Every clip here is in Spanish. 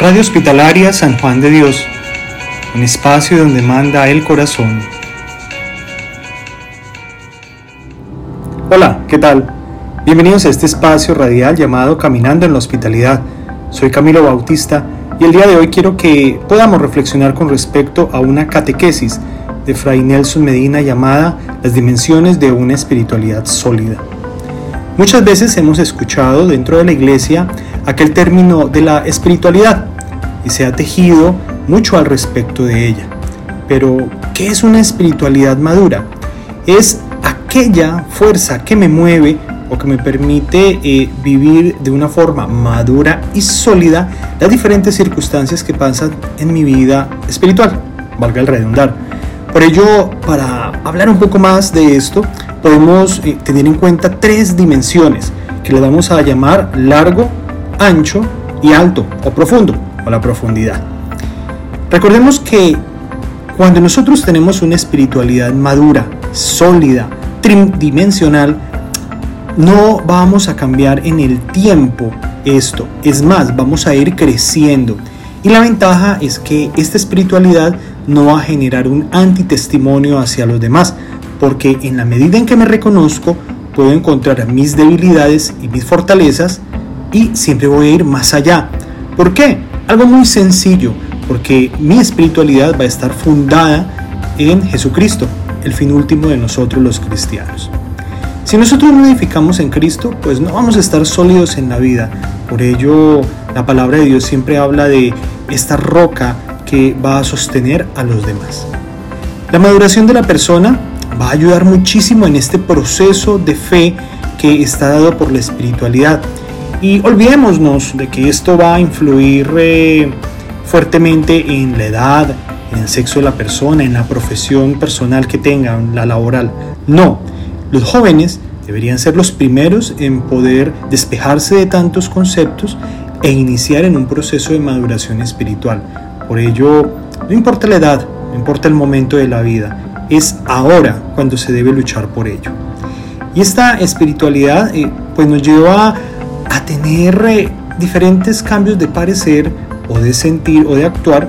Radio Hospitalaria San Juan de Dios, un espacio donde manda el corazón. Hola, ¿qué tal? Bienvenidos a este espacio radial llamado Caminando en la Hospitalidad. Soy Camilo Bautista y el día de hoy quiero que podamos reflexionar con respecto a una catequesis de Fray Nelson Medina llamada Las dimensiones de una espiritualidad sólida. Muchas veces hemos escuchado dentro de la iglesia aquel término de la espiritualidad y se ha tejido mucho al respecto de ella. Pero, ¿qué es una espiritualidad madura? Es aquella fuerza que me mueve o que me permite eh, vivir de una forma madura y sólida las diferentes circunstancias que pasan en mi vida espiritual, valga el redundar. Por ello, para hablar un poco más de esto, podemos eh, tener en cuenta tres dimensiones que le vamos a llamar largo, ancho y alto o profundo o la profundidad. Recordemos que cuando nosotros tenemos una espiritualidad madura, sólida, tridimensional, no vamos a cambiar en el tiempo esto. Es más, vamos a ir creciendo. Y la ventaja es que esta espiritualidad no va a generar un antitestimonio hacia los demás, porque en la medida en que me reconozco, puedo encontrar mis debilidades y mis fortalezas y siempre voy a ir más allá. ¿Por qué? Algo muy sencillo, porque mi espiritualidad va a estar fundada en Jesucristo, el fin último de nosotros los cristianos. Si nosotros no edificamos en Cristo, pues no vamos a estar sólidos en la vida. Por ello, la palabra de Dios siempre habla de esta roca que va a sostener a los demás. La maduración de la persona va a ayudar muchísimo en este proceso de fe que está dado por la espiritualidad. Y olvidémonos de que esto va a influir eh, fuertemente en la edad, en el sexo de la persona, en la profesión personal que tengan, la laboral. No, los jóvenes deberían ser los primeros en poder despejarse de tantos conceptos e iniciar en un proceso de maduración espiritual. Por ello, no importa la edad, no importa el momento de la vida, es ahora cuando se debe luchar por ello. Y esta espiritualidad eh, pues nos lleva tener eh, diferentes cambios de parecer o de sentir o de actuar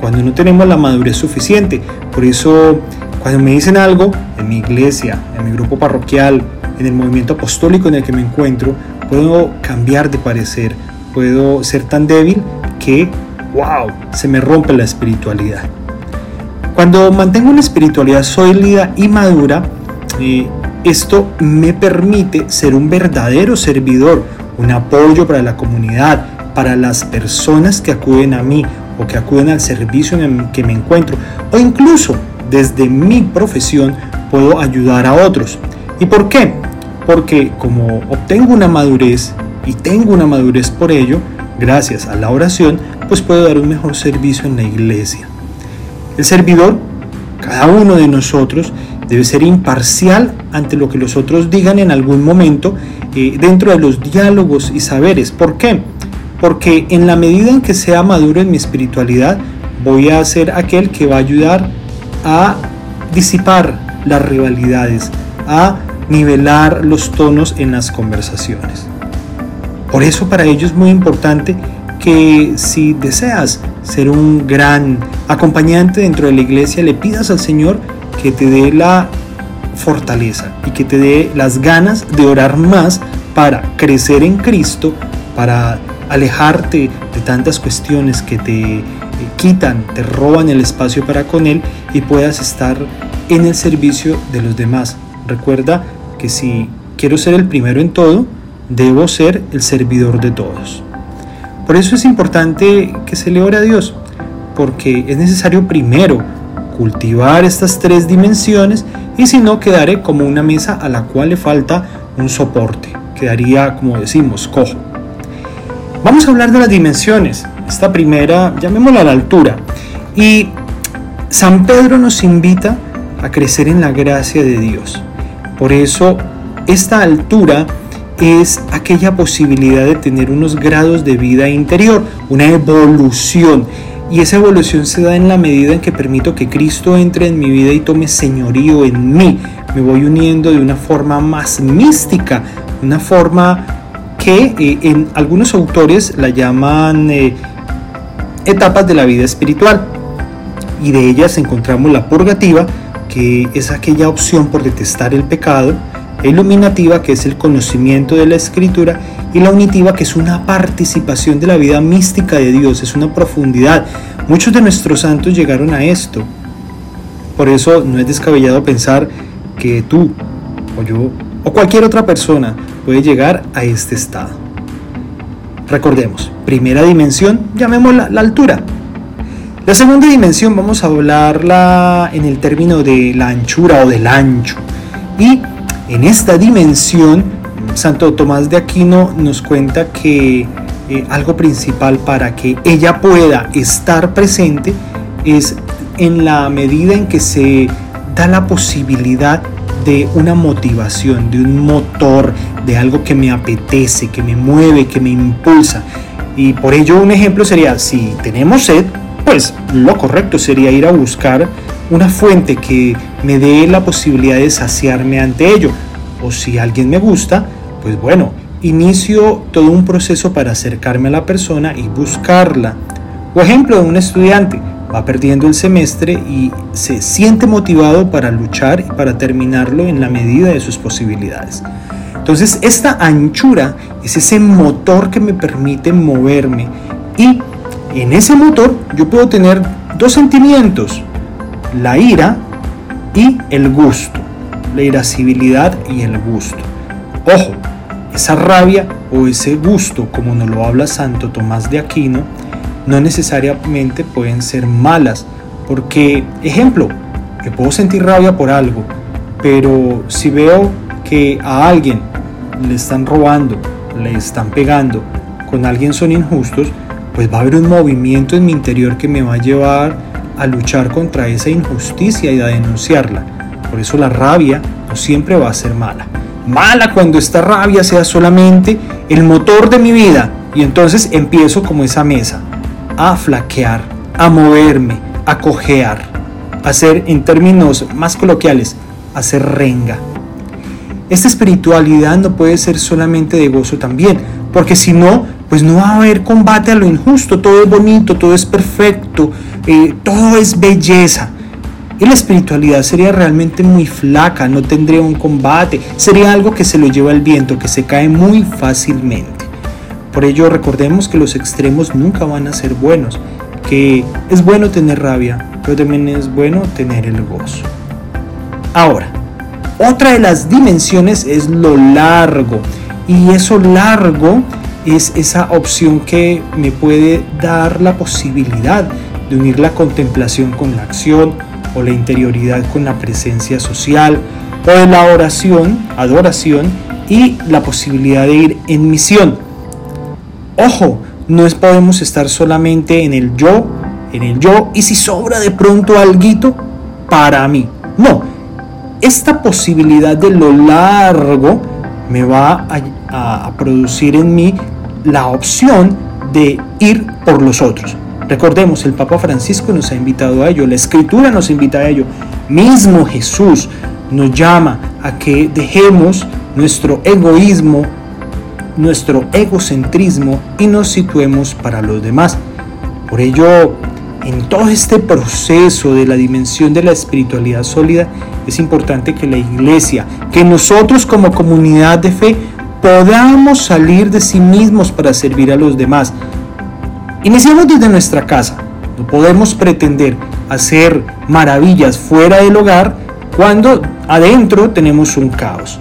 cuando no tenemos la madurez suficiente. Por eso cuando me dicen algo en mi iglesia, en mi grupo parroquial, en el movimiento apostólico en el que me encuentro, puedo cambiar de parecer, puedo ser tan débil que, wow, se me rompe la espiritualidad. Cuando mantengo una espiritualidad sólida y madura, eh, esto me permite ser un verdadero servidor, un apoyo para la comunidad, para las personas que acuden a mí o que acuden al servicio en el que me encuentro, o incluso desde mi profesión puedo ayudar a otros. ¿Y por qué? Porque como obtengo una madurez y tengo una madurez por ello, gracias a la oración, pues puedo dar un mejor servicio en la iglesia. El servidor, cada uno de nosotros, debe ser imparcial ante lo que los otros digan en algún momento eh, dentro de los diálogos y saberes. ¿Por qué? Porque en la medida en que sea maduro en mi espiritualidad, voy a ser aquel que va a ayudar a disipar las rivalidades, a nivelar los tonos en las conversaciones. Por eso para ello es muy importante que si deseas ser un gran acompañante dentro de la iglesia, le pidas al Señor que te dé la fortaleza y que te dé las ganas de orar más para crecer en Cristo, para alejarte de tantas cuestiones que te quitan, te roban el espacio para con Él y puedas estar en el servicio de los demás. Recuerda que si quiero ser el primero en todo, debo ser el servidor de todos. Por eso es importante que se le ore a Dios, porque es necesario primero cultivar estas tres dimensiones y si no quedaré como una mesa a la cual le falta un soporte, quedaría como decimos cojo. Vamos a hablar de las dimensiones esta primera, llamémosla la altura. Y San Pedro nos invita a crecer en la gracia de Dios. Por eso, esta altura es aquella posibilidad de tener unos grados de vida interior, una evolución. Y esa evolución se da en la medida en que permito que Cristo entre en mi vida y tome señorío en mí. Me voy uniendo de una forma más mística, una forma que eh, en algunos autores la llaman eh, etapas de la vida espiritual y de ellas encontramos la purgativa, que es aquella opción por detestar el pecado, iluminativa, que es el conocimiento de la escritura, y la unitiva, que es una participación de la vida mística de Dios, es una profundidad. Muchos de nuestros santos llegaron a esto. Por eso no es descabellado pensar que tú o yo o cualquier otra persona puede llegar a este estado. Recordemos, primera dimensión, llamémosla la altura. La segunda dimensión vamos a hablarla en el término de la anchura o del ancho. Y en esta dimensión, Santo Tomás de Aquino nos cuenta que eh, algo principal para que ella pueda estar presente es en la medida en que se da la posibilidad de una motivación, de un motor, de algo que me apetece, que me mueve, que me impulsa. Y por ello un ejemplo sería, si tenemos sed, pues lo correcto sería ir a buscar una fuente que me dé la posibilidad de saciarme ante ello. O si alguien me gusta, pues bueno, inicio todo un proceso para acercarme a la persona y buscarla. O ejemplo de un estudiante, va perdiendo el semestre y se siente motivado para luchar y para terminarlo en la medida de sus posibilidades. Entonces esta anchura es ese motor que me permite moverme y en ese motor yo puedo tener dos sentimientos, la ira y el gusto, la irascibilidad y el gusto. Ojo, esa rabia o ese gusto, como nos lo habla Santo Tomás de Aquino, no necesariamente pueden ser malas. Porque, ejemplo, yo puedo sentir rabia por algo, pero si veo que a alguien le están robando, le están pegando, con alguien son injustos, pues va a haber un movimiento en mi interior que me va a llevar a luchar contra esa injusticia y a denunciarla. Por eso la rabia no siempre va a ser mala. Mala cuando esta rabia sea solamente el motor de mi vida y entonces empiezo como esa mesa a flaquear, a moverme, a cojear, a ser en términos más coloquiales, a ser renga. Esta espiritualidad no puede ser solamente de gozo también, porque si no, pues no va a haber combate a lo injusto, todo es bonito, todo es perfecto, todo es belleza. Y la espiritualidad sería realmente muy flaca, no tendría un combate, sería algo que se lo lleva el viento, que se cae muy fácilmente. Por ello recordemos que los extremos nunca van a ser buenos, que es bueno tener rabia, pero también es bueno tener el gozo. Ahora, otra de las dimensiones es lo largo, y eso largo es esa opción que me puede dar la posibilidad de unir la contemplación con la acción o la interioridad con la presencia social o de la oración, adoración y la posibilidad de ir en misión Ojo, no es podemos estar solamente en el yo, en el yo, y si sobra de pronto algo para mí. No, esta posibilidad de lo largo me va a, a producir en mí la opción de ir por los otros. Recordemos, el Papa Francisco nos ha invitado a ello, la Escritura nos invita a ello, mismo Jesús nos llama a que dejemos nuestro egoísmo nuestro egocentrismo y nos situemos para los demás. Por ello, en todo este proceso de la dimensión de la espiritualidad sólida, es importante que la iglesia, que nosotros como comunidad de fe, podamos salir de sí mismos para servir a los demás. Iniciamos desde nuestra casa. No podemos pretender hacer maravillas fuera del hogar cuando adentro tenemos un caos.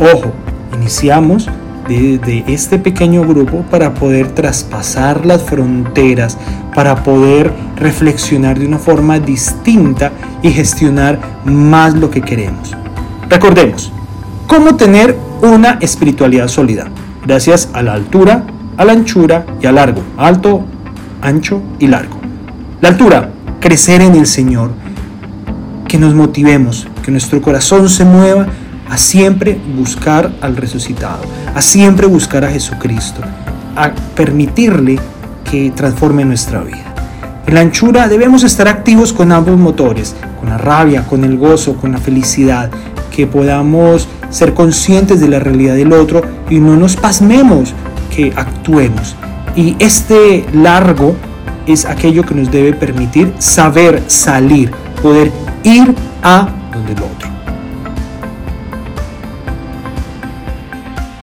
Ojo, iniciamos de, este pequeño grupo para poder traspasar las fronteras, para poder reflexionar de una forma distinta y gestionar más lo que queremos. Recordemos, ¿cómo tener una espiritualidad sólida? Gracias a la altura, a la anchura y al largo. Alto, ancho y largo. La altura, crecer en el Señor. Que nos motivemos, que nuestro corazón se mueva a siempre buscar al resucitado, a siempre buscar a Jesucristo, a permitirle que transforme nuestra vida. En la anchura debemos estar activos con ambos motores, con la rabia, con el gozo, con la felicidad, que podamos ser conscientes de la realidad del otro y no nos pasmemos, que actuemos. Y este largo es aquello que nos debe permitir saber salir, poder ir a donde el otro.